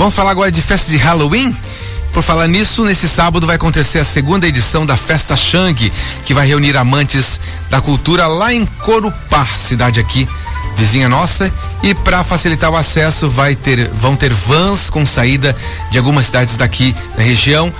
Vamos falar agora de festa de Halloween? Por falar nisso, nesse sábado vai acontecer a segunda edição da Festa Shang, que vai reunir amantes da cultura lá em Corupá, cidade aqui vizinha nossa, e para facilitar o acesso vai ter vão ter vans com saída de algumas cidades daqui da região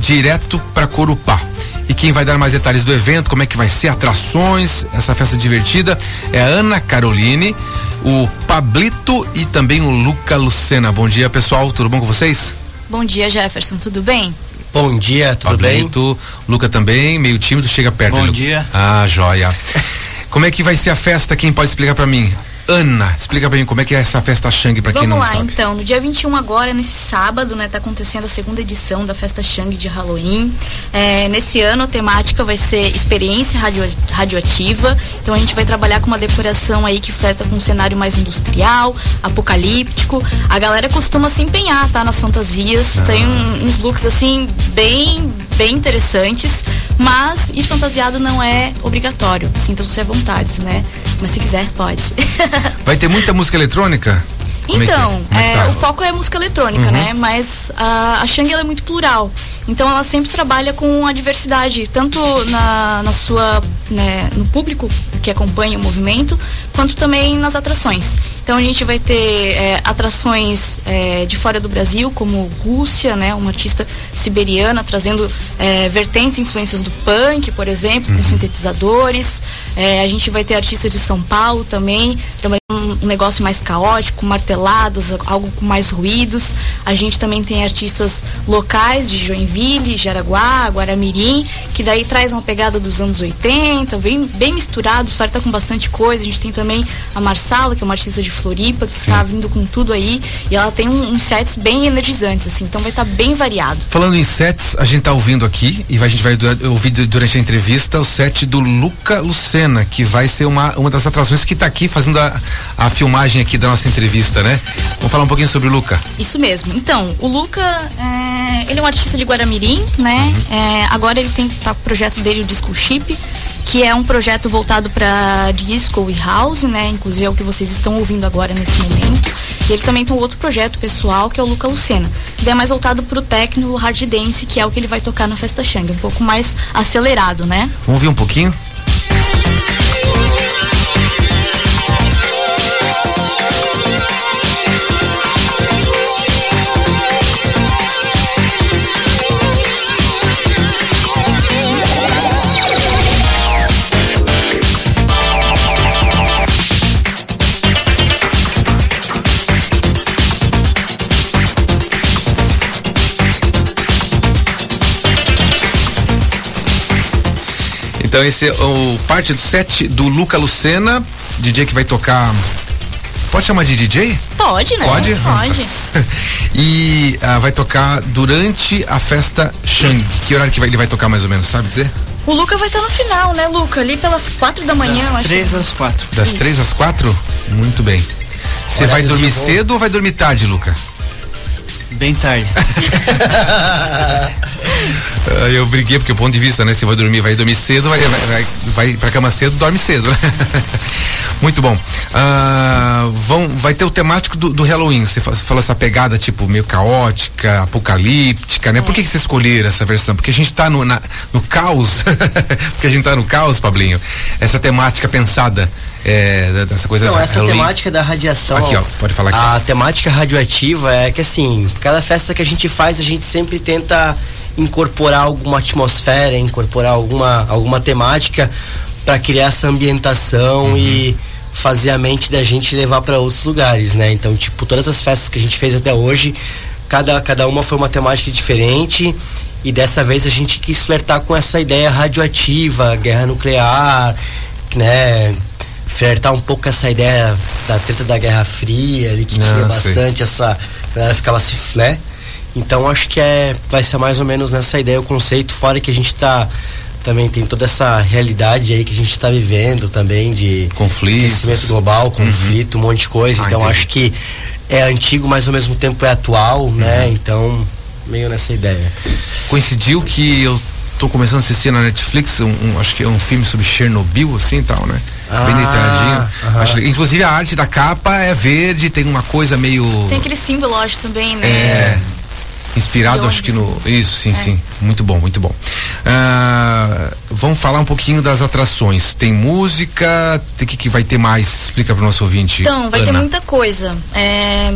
direto para Corupá. E quem vai dar mais detalhes do evento, como é que vai ser, atrações, essa festa divertida, é a Ana Caroline, o Pablito e também o Luca Lucena. Bom dia, pessoal, tudo bom com vocês? Bom dia, Jefferson, tudo bem? Bom dia, tudo Pablito, bem? Luca também, meio tímido, chega perto. Bom dia. Ah, joia. Como é que vai ser a festa? Quem pode explicar para mim? Ana, explica pra mim como é que é essa festa Shang pra quem não lá, sabe. Vamos lá, então. No dia 21 agora, nesse sábado, né, tá acontecendo a segunda edição da festa Shang de Halloween. É, nesse ano a temática vai ser experiência radio, radioativa. Então a gente vai trabalhar com uma decoração aí que flerta com um cenário mais industrial, apocalíptico. A galera costuma se empenhar, tá? Nas fantasias. Ah. Tem um, uns looks assim bem, bem interessantes. Mas ir fantasiado não é obrigatório. Sintam-se à vontade, né? Mas se quiser, pode. Vai ter muita música eletrônica? É é? então, é é, tá? o foco é música eletrônica, uhum. né? Mas a, a Shang é muito plural. Então ela sempre trabalha com a diversidade, tanto na, na sua, né, no público que acompanha o movimento, quanto também nas atrações. Então a gente vai ter é, atrações é, de fora do Brasil, como Rússia, né, uma artista siberiana trazendo é, vertentes influências do punk, por exemplo, com uhum. sintetizadores. É, a gente vai ter artistas de São Paulo também, trabalhando um negócio mais caótico, marteladas, algo com mais ruídos. A gente também tem artistas locais de Joinville, Jaraguá, Guaramirim, que daí traz uma pegada dos anos 80, bem, bem misturado, flerta com bastante coisa. A gente tem também a Marsala, que é uma artista de Floripa, que está vindo com tudo aí. E ela tem uns um sets bem energizantes, assim, então vai estar tá bem variado. Falando em sets, a gente está ouvindo aqui, e a gente vai ouvir durante a entrevista, o set do Luca Lucena, que vai ser uma, uma das atrações que está aqui fazendo a, a filmagem aqui da nossa entrevista, né? Vamos falar um pouquinho sobre o Luca. Isso mesmo. Então, o Luca, é, ele é um artista de Guaramirim, né? Uhum. É, agora ele tem tá, o projeto dele, o Disco Chip, que é um projeto voltado para disco e house, né? Inclusive é o que vocês estão ouvindo agora nesse momento. E ele também tem um outro projeto pessoal, que é o Luca Lucena, que é mais voltado para o techno, o hard dance, que é o que ele vai tocar na Festa Shang, um pouco mais acelerado, né? Vamos ouvir um pouquinho? Então esse é o parte do set do Luca Lucena, DJ que vai tocar. Pode chamar de DJ? Pode, né? Pode? Pode. e uh, vai tocar durante a festa Shang. Que horário que vai, ele vai tocar mais ou menos, sabe dizer? O Luca vai estar no final, né, Luca? Ali pelas quatro da manhã, Das três às quatro. Das Isso. três às quatro? Muito bem. Você vai dormir cedo ou vai dormir tarde, Luca? Bem tarde. eu briguei porque o ponto de vista, né? Se vai dormir, vai dormir cedo, vai, vai, vai, vai pra cama cedo, dorme cedo, né? Muito bom. Uh, vão, vai ter o temático do, do, Halloween. Você falou essa pegada tipo meio caótica, apocalíptica, né? É. Por que, que você escolheram essa versão? Porque a gente tá no, na, no caos. Porque a gente tá no caos, Pablinho. Essa temática pensada é, dessa coisa Não, essa Halloween. temática da radiação. Aqui, ó, pode falar aqui. A temática radioativa é que assim, cada festa que a gente faz, a gente sempre tenta incorporar alguma atmosfera, incorporar alguma, alguma temática para criar essa ambientação uhum. e fazer a mente da gente levar para outros lugares, né? Então, tipo, todas as festas que a gente fez até hoje, cada, cada uma foi uma temática diferente e dessa vez a gente quis flertar com essa ideia radioativa, guerra nuclear, né? Flertar um pouco essa ideia da treta da Guerra Fria, ali que Não, tinha bastante sei. essa. A galera ficava se flé. Então acho que é, vai ser mais ou menos nessa ideia o conceito, fora que a gente está também tem toda essa realidade aí que a gente está vivendo também de conflito, aquecimento global, uhum. conflito, uhum. um monte de coisa. Ah, então entendi. acho que é antigo, mas ao mesmo tempo é atual, né? uhum. né? Então, meio nessa ideia. Coincidiu que eu tô começando a assistir na Netflix, um, um, acho que é um filme sobre Chernobyl, assim e tal, né? Ah, Bem detalhadinho. Acho- inclusive a arte da capa é verde, tem uma coisa meio. Tem aquele símbolo, acho, também, né? É. Inspirado, acho que no. onde, Isso, sim, É. sim. Muito bom, muito bom. Ah, vamos falar um pouquinho das atrações. Tem música, o que, que vai ter mais? Explica pro nosso ouvinte. Então, vai ter Ana. muita coisa. É...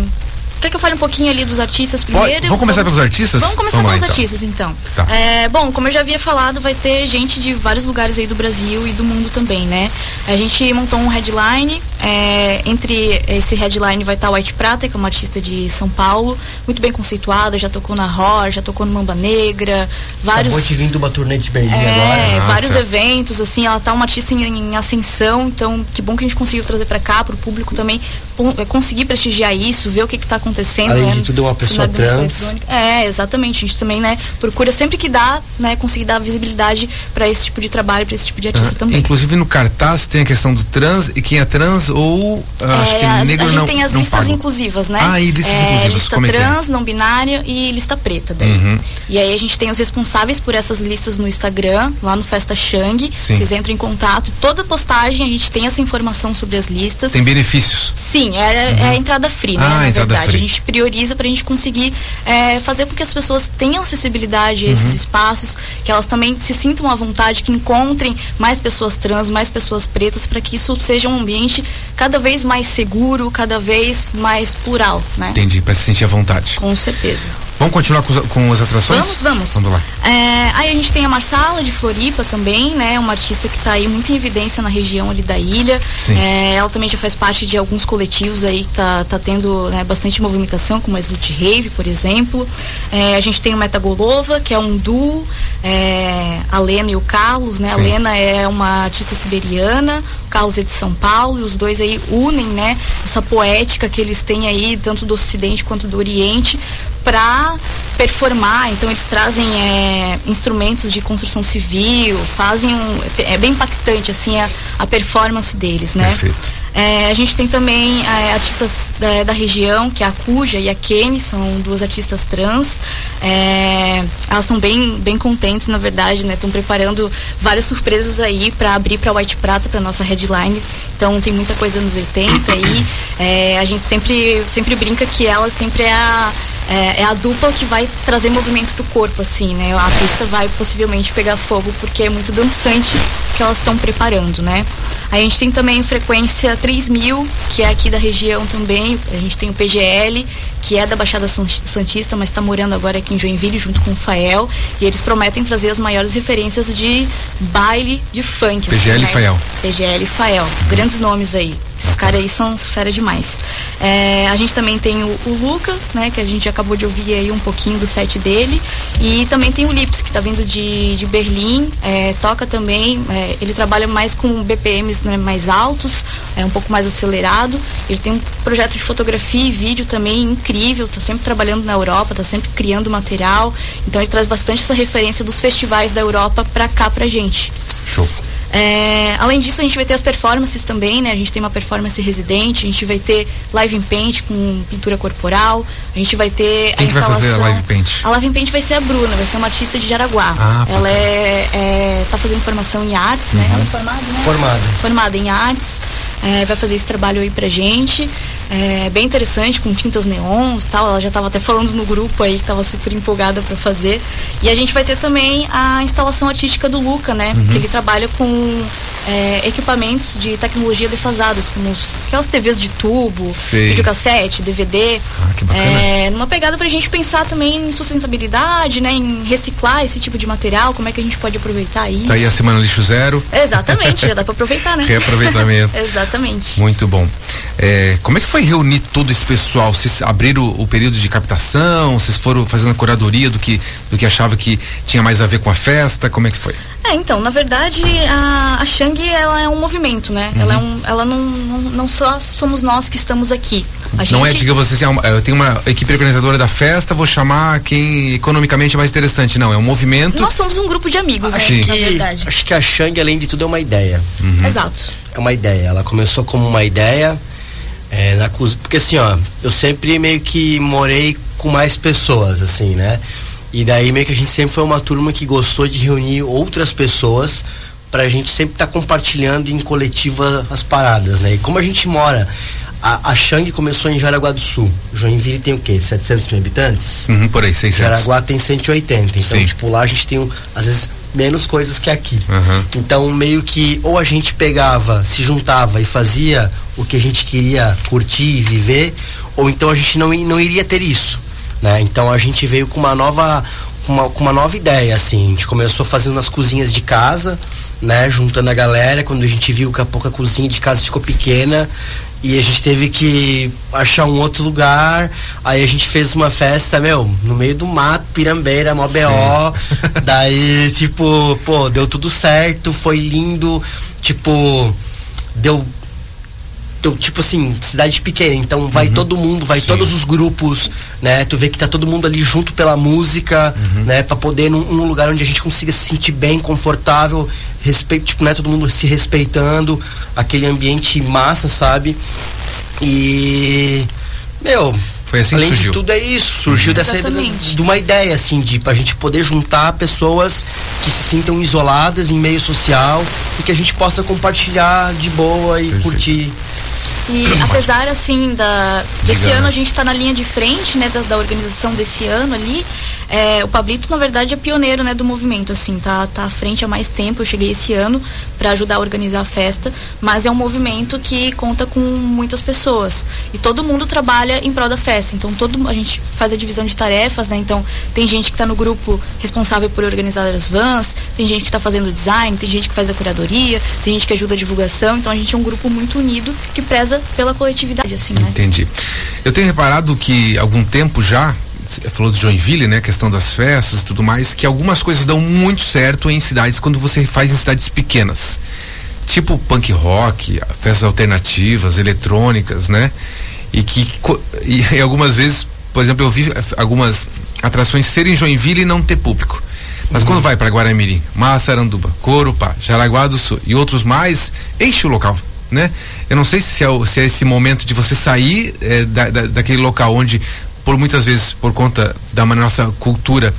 Quer que eu fale um pouquinho ali dos artistas Pode- primeiro? vamos começar pelos artistas? Vamos começar Vamos pelos então. artistas, então. Tá. É, bom, como eu já havia falado, vai ter gente de vários lugares aí do Brasil e do mundo também, né? A gente montou um headline. é, entre esse headline vai estar o White Prata, que é uma artista de São Paulo, muito bem conceituada, já tocou na Roar, já tocou no Mamba Negra, vários. Acabou de vir de uma turnê de Berlim É, agora. Ah, vários certo. eventos, assim, ela tá uma artista em, em ascensão, então que bom que a gente conseguiu trazer pra cá, pro público também, é, conseguir prestigiar isso, ver o que que tá acontecendo. Além né, de tudo, é uma pessoa trans. É, exatamente, a gente também, né, procura sempre que dá, né, conseguir dar visibilidade pra esse tipo de trabalho, pra esse tipo de artista Ah, também. Inclusive no cartaz tem a questão do trans e quem é trans ou ah, acho que É, a, negro a gente não tem as não listas inclusivas, né? Ah, e listas é, inclusivas, Lista como é que é? trans, não binária e lista preta daí. Uhum. E aí a gente tem os responsáveis por essas listas no Instagram, lá no Festa Shang. Sim. Vocês entram em contato. Toda postagem a gente tem essa informação sobre as listas. Tem benefícios. Sim, é, é a entrada free, né? Ah, na verdade. free. A gente prioriza pra gente conseguir é, fazer com que as pessoas tenham acessibilidade a Uhum. esses espaços, que elas também se sintam à vontade, que encontrem mais pessoas trans, mais pessoas pretas, para que isso seja um ambiente cada vez mais seguro, cada vez mais plural, né? Entendi, para se sentir à vontade. Com certeza. Vamos continuar com, com as atrações? Vamos, vamos. Vamos lá. É, aí a gente tem a Marsala de Floripa também, né? Uma artista que está aí muito em evidência na região ali da ilha. Sim. É, ela também já faz parte de alguns coletivos aí que tá, tá tendo né, bastante movimentação, como a Slut Rave, por exemplo. É, a gente tem o Metagolova, que é um duo, é, a Lena e o Carlos, né? A Sim. Lena é uma artista siberiana, o Carlos é de São Paulo, e os dois aí unem, né? Essa poética que eles têm aí, tanto do Ocidente quanto do Oriente, para performar. Então eles trazem é, instrumentos de construção civil, fazem um, é bem impactante assim a, a performance deles, né? Perfeito. É, a gente tem também é, artistas da, da região, que é a Cuja e a Kenny, são duas artistas trans. É, elas são bem, bem contentes, na verdade, né? Estão preparando várias surpresas aí para abrir para White Prata, para nossa headline. Então tem muita coisa nos 80 aí. É, a gente sempre, sempre brinca que ela sempre é a, é, é a dupla que vai trazer movimento pro corpo, assim, né? A pista vai possivelmente pegar fogo porque é muito dançante o que elas estão preparando, né? A gente tem também Frequência 3000, que é aqui da região também. A gente tem o PGL, que é da Baixada San- Santista, mas está morando agora aqui em Joinville junto com o Fael. E eles prometem trazer as maiores referências de baile de funk. assim, PGL e né? Fael. PGL e Fael. Grandes nomes aí. Esses caras aí são fera demais. É, a gente também tem o, o Luca, né? Que a gente acabou de ouvir aí um pouquinho do set dele. E também tem o Lips, que tá vindo de, de Berlim. é, toca também. é, ele trabalha mais com BPMs né, mais altos, é um pouco mais acelerado. Ele tem um projeto de fotografia e vídeo também incrível. Tá sempre trabalhando na Europa, tá sempre criando material. Então ele traz bastante essa referência dos festivais da Europa pra cá pra gente. Show. É, além disso, a gente vai ter as performances também, né? A gente tem uma performance residente, a gente vai ter live in paint com pintura corporal, a gente vai ter Quem a que vai instalação. fazer a live paint? A live in paint vai ser a Bruna, vai ser uma artista de Jaraguá. Ah, Ela é, é, tá fazendo formação em artes, né? Ela é formada, né? Formada. Formada em artes, é, vai fazer esse trabalho aí pra gente. É bem interessante, com tintas neons e tal. Ela já estava até falando no grupo aí que estava super empolgada para fazer. E a gente vai ter também a instalação artística do Luca, né? Uhum. Ele trabalha com é, equipamentos de tecnologia defasados, como os- aquelas TVs de tubo, Sei. videocassete, DVD. Ah, que bacana. É, numa pegada pra gente pensar também em sustentabilidade, né? Em reciclar esse tipo de material, como é que a gente pode aproveitar isso. Tá aí a semana lixo zero. Exatamente, já dá pra aproveitar, né? Reaproveitamento. Exatamente. Muito bom. É, como é que foi reunir todo esse pessoal? Vocês abriram o, o período de captação? Vocês foram fazendo a curadoria do que, do que achava que tinha mais a ver com a festa? Como é que foi? É, então, na verdade, a, a Shang, ela é um movimento, né? Ela, é Uhum. um, ela não, não, não só somos nós que estamos aqui. A Não é, digamos assim, uma- eu tenho uma equipe organizadora da festa, vou chamar quem economicamente é mais interessante. Não, é um movimento. Nós somos um grupo de amigos, né? Sim. Na Que- verdade. acho que a Shang, além de tudo, é uma ideia. Uhum. Exato. É uma ideia. Ela começou como uma ideia. É, na cozinha. Porque assim, ó, eu sempre meio que morei com mais pessoas, assim, né? E daí meio que a gente sempre foi uma turma que gostou de reunir outras pessoas pra gente sempre estar tá compartilhando em coletiva as paradas, né? E como a gente mora a, a Shang começou em Jaraguá do Sul. Joinville tem o quê? 700 mil habitantes? Uhum, por aí, 600. Jaraguá tem 180. Então, Sim. tipo, lá a gente tem, às vezes, menos coisas que aqui. Uhum. Então, meio que ou a gente pegava, se juntava e fazia o que a gente queria curtir e viver, ou então a gente não, não iria ter isso. Né? Então a gente veio com uma nova uma, com uma nova ideia, assim. A gente começou fazendo nas cozinhas de casa, né? Juntando a galera. Quando a gente viu que a pouca cozinha de casa ficou pequena e a gente teve que achar um outro lugar. Aí a gente fez uma festa, meu, no meio do mato, Pirambeira, mó BO. Daí, tipo, pô, deu tudo certo, foi lindo. Tipo, deu tipo assim, cidade pequena, então vai uhum. todo mundo, vai Sim. todos os grupos, né? Tu vê que tá todo mundo ali junto pela música, uhum. né? Pra poder num, num, lugar onde a gente consiga se sentir bem, confortável, respeito, tipo, né? Todo mundo se respeitando, aquele ambiente massa, sabe? E meu, foi assim Além que surgiu. de tudo é isso, surgiu uhum. dessa de, de uma ideia assim de pra gente poder juntar pessoas que se sintam isoladas em meio social e que a gente possa compartilhar de boa e Perfeito. curtir e apesar assim da desse ano a gente está na linha de frente, né, da, da organização desse ano ali, é, o Pablito na verdade é pioneiro, né, do movimento assim, tá tá à frente há mais tempo. Eu cheguei esse ano para ajudar a organizar a festa, mas é um movimento que conta com muitas pessoas e todo mundo trabalha em prol da festa. Então todo a gente faz a divisão de tarefas, né? Então tem gente que está no grupo responsável por organizar as vans, tem gente que está fazendo design, tem gente que faz a curadoria, tem gente que ajuda a divulgação. Então a gente é um grupo muito unido que preza preza pela coletividade, assim, né? Entendi. Eu tenho reparado que algum tempo já, falou de Joinville, né? Questão das festas e tudo mais, que algumas coisas dão muito certo em cidades quando você faz em cidades pequenas. Tipo punk rock, festas alternativas, eletrônicas, né? E que e, e algumas vezes, por exemplo, eu vi algumas atrações serem em Joinville e não ter público. Mas uhum. quando vai para Guaramirim, Massaranduba, Corupá, Jaraguá do Sul e outros mais, enche o local né? Eu não sei se é, se é esse momento de você sair é, da, da, daquele local onde, por muitas vezes, por conta da nossa cultura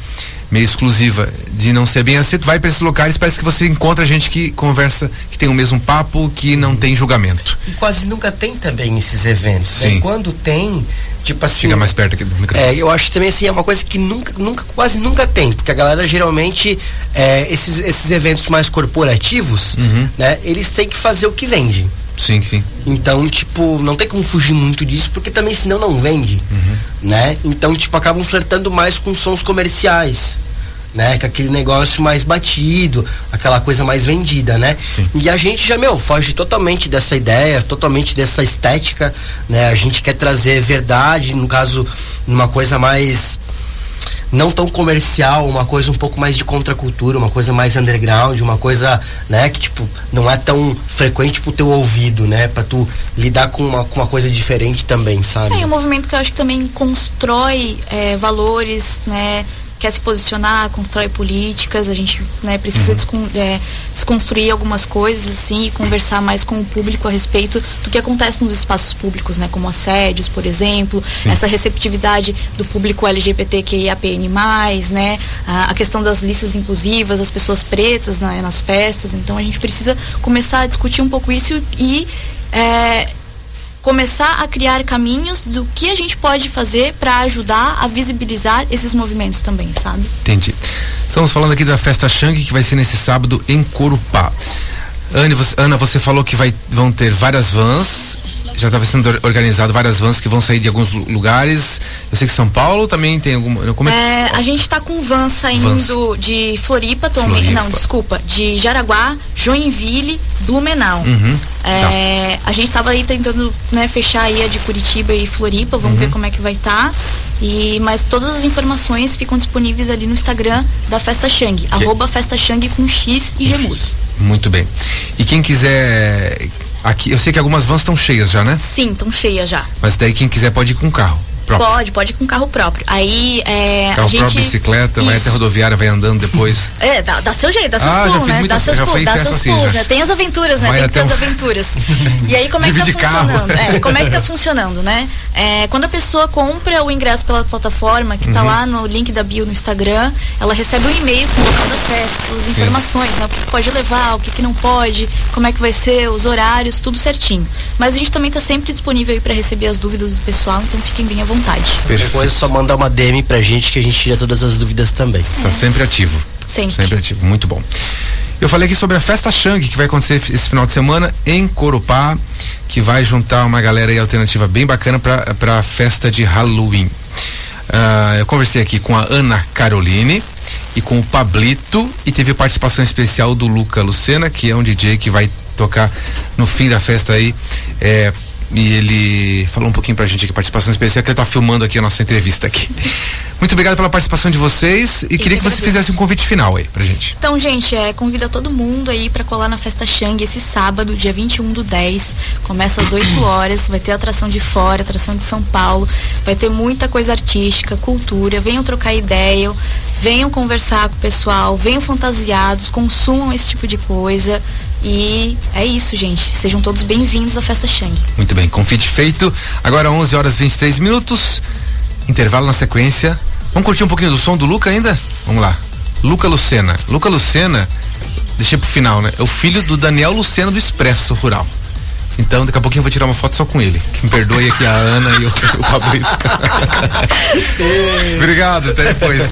meio exclusiva de não ser bem aceito, vai para esses locais parece que você encontra gente que conversa, que tem o mesmo papo, que não tem julgamento. E quase nunca tem também esses eventos. Né? Sim. Né? Quando tem, tipo assim. Chega mais perto aqui do microfone. É, eu acho também assim, é uma coisa que nunca, nunca, quase nunca tem, porque a galera geralmente, é, esses, esses eventos mais corporativos, uhum. né, eles têm que fazer o que vende. Sim, sim. Então, tipo, não tem como fugir muito disso, porque também senão não vende, uhum. né? Então, tipo, acabam flertando mais com sons comerciais, né? Com aquele negócio mais batido, aquela coisa mais vendida, né? Sim. E a gente já, meu, foge totalmente dessa ideia, totalmente dessa estética, né? A gente quer trazer verdade, no caso, uma coisa mais não tão comercial, uma coisa um pouco mais de contracultura, uma coisa mais underground, uma coisa, né, que tipo, não é tão frequente pro teu ouvido, né, para tu lidar com uma, com uma coisa diferente também, sabe? É, um movimento que eu acho que também constrói é, valores, né, quer se posicionar, constrói políticas, a gente né, precisa uhum. descon é, desconstruir algumas coisas assim e conversar mais com o público a respeito do que acontece nos espaços públicos, né, como assédios, por exemplo, Sim. essa receptividade do público LGBTQIAPN+, né, a, a, questão das listas inclusivas, as pessoas pretas né, nas festas, então a gente precisa começar a discutir um pouco isso e é, começar a criar caminhos do que a gente pode fazer para ajudar a visibilizar esses movimentos também, sabe? Entendi. Estamos falando aqui da festa Shang que vai ser nesse sábado em Corupá. Ana você, Ana, você falou que vai, vão ter várias vans já estava sendo organizado várias vans que vão sair de alguns lugares. Eu sei que São Paulo também tem alguma. Como é, é a gente está com van saindo vans. de Floripa, Floripa, não, desculpa, de Jaraguá, Joinville, Blumenau. Uhum, é, tá. A gente estava aí tentando né, fechar aí a de Curitiba e Floripa, vamos uhum. ver como é que vai estar. Tá. E, mas todas as informações ficam disponíveis ali no Instagram da Festa Shang, que... arroba Festa Shang com X e G Muito bem. E quem quiser Aqui, eu sei que algumas vans estão cheias já, né? Sim, estão cheias já. Mas daí quem quiser pode ir com carro. Próprio? Pode, pode ir com carro próprio. Aí é, carro a gente... próprio, bicicleta, Isso. vai até rodoviária, vai andando depois. É, dá, dá seu jeito, dá seus ah, pulos, né? Muita, dá seus pulos, dá seus assim, pulos, né? Tem as aventuras, né? Vai Tem que ter as aventuras. e aí como é que tá funcionando? É, como é que tá funcionando, né? É, quando a pessoa compra o ingresso pela plataforma, que tá uhum. lá no link da bio no Instagram, ela recebe um e-mail com o local da festa, as informações, né? O que, que pode levar, o que, que não pode, como é que vai ser, os horários, tudo certinho. Mas a gente também tá sempre disponível aí para receber as dúvidas do pessoal, então fiquem bem à vontade. Depois é só mandar uma DM pra gente que a gente tira todas as dúvidas também. Tá sempre ativo. Sempre. Sempre ativo, muito bom. Eu falei aqui sobre a festa Shang que vai acontecer esse final de semana em Corupá, que vai juntar uma galera aí alternativa bem bacana para a festa de Halloween. Uh, eu conversei aqui com a Ana Caroline e com o Pablito e teve participação especial do Luca Lucena, que é um DJ que vai tocar no fim da festa aí. É, e ele falou um pouquinho pra gente aqui, participação especial, que ele tá filmando aqui a nossa entrevista aqui. Muito obrigado pela participação de vocês e queria que você fizesse um convite final aí pra gente. Então, gente, é, convida todo mundo aí para colar na Festa Xang esse sábado, dia 21 do 10. Começa às 8 horas, vai ter atração de fora, atração de São Paulo, vai ter muita coisa artística, cultura, venham trocar ideia, venham conversar com o pessoal, venham fantasiados, consumam esse tipo de coisa. E é isso, gente. Sejam todos bem-vindos à Festa Shang. Muito bem, convite feito. Agora 11 horas e 23 minutos. Intervalo na sequência. Vamos curtir um pouquinho do som do Luca ainda? Vamos lá. Luca Lucena. Luca Lucena, deixei pro final, né? É o filho do Daniel Lucena do Expresso Rural. Então, daqui a pouquinho eu vou tirar uma foto só com ele. Que me perdoe aqui a Ana e o, o Pablito. Obrigado, até depois.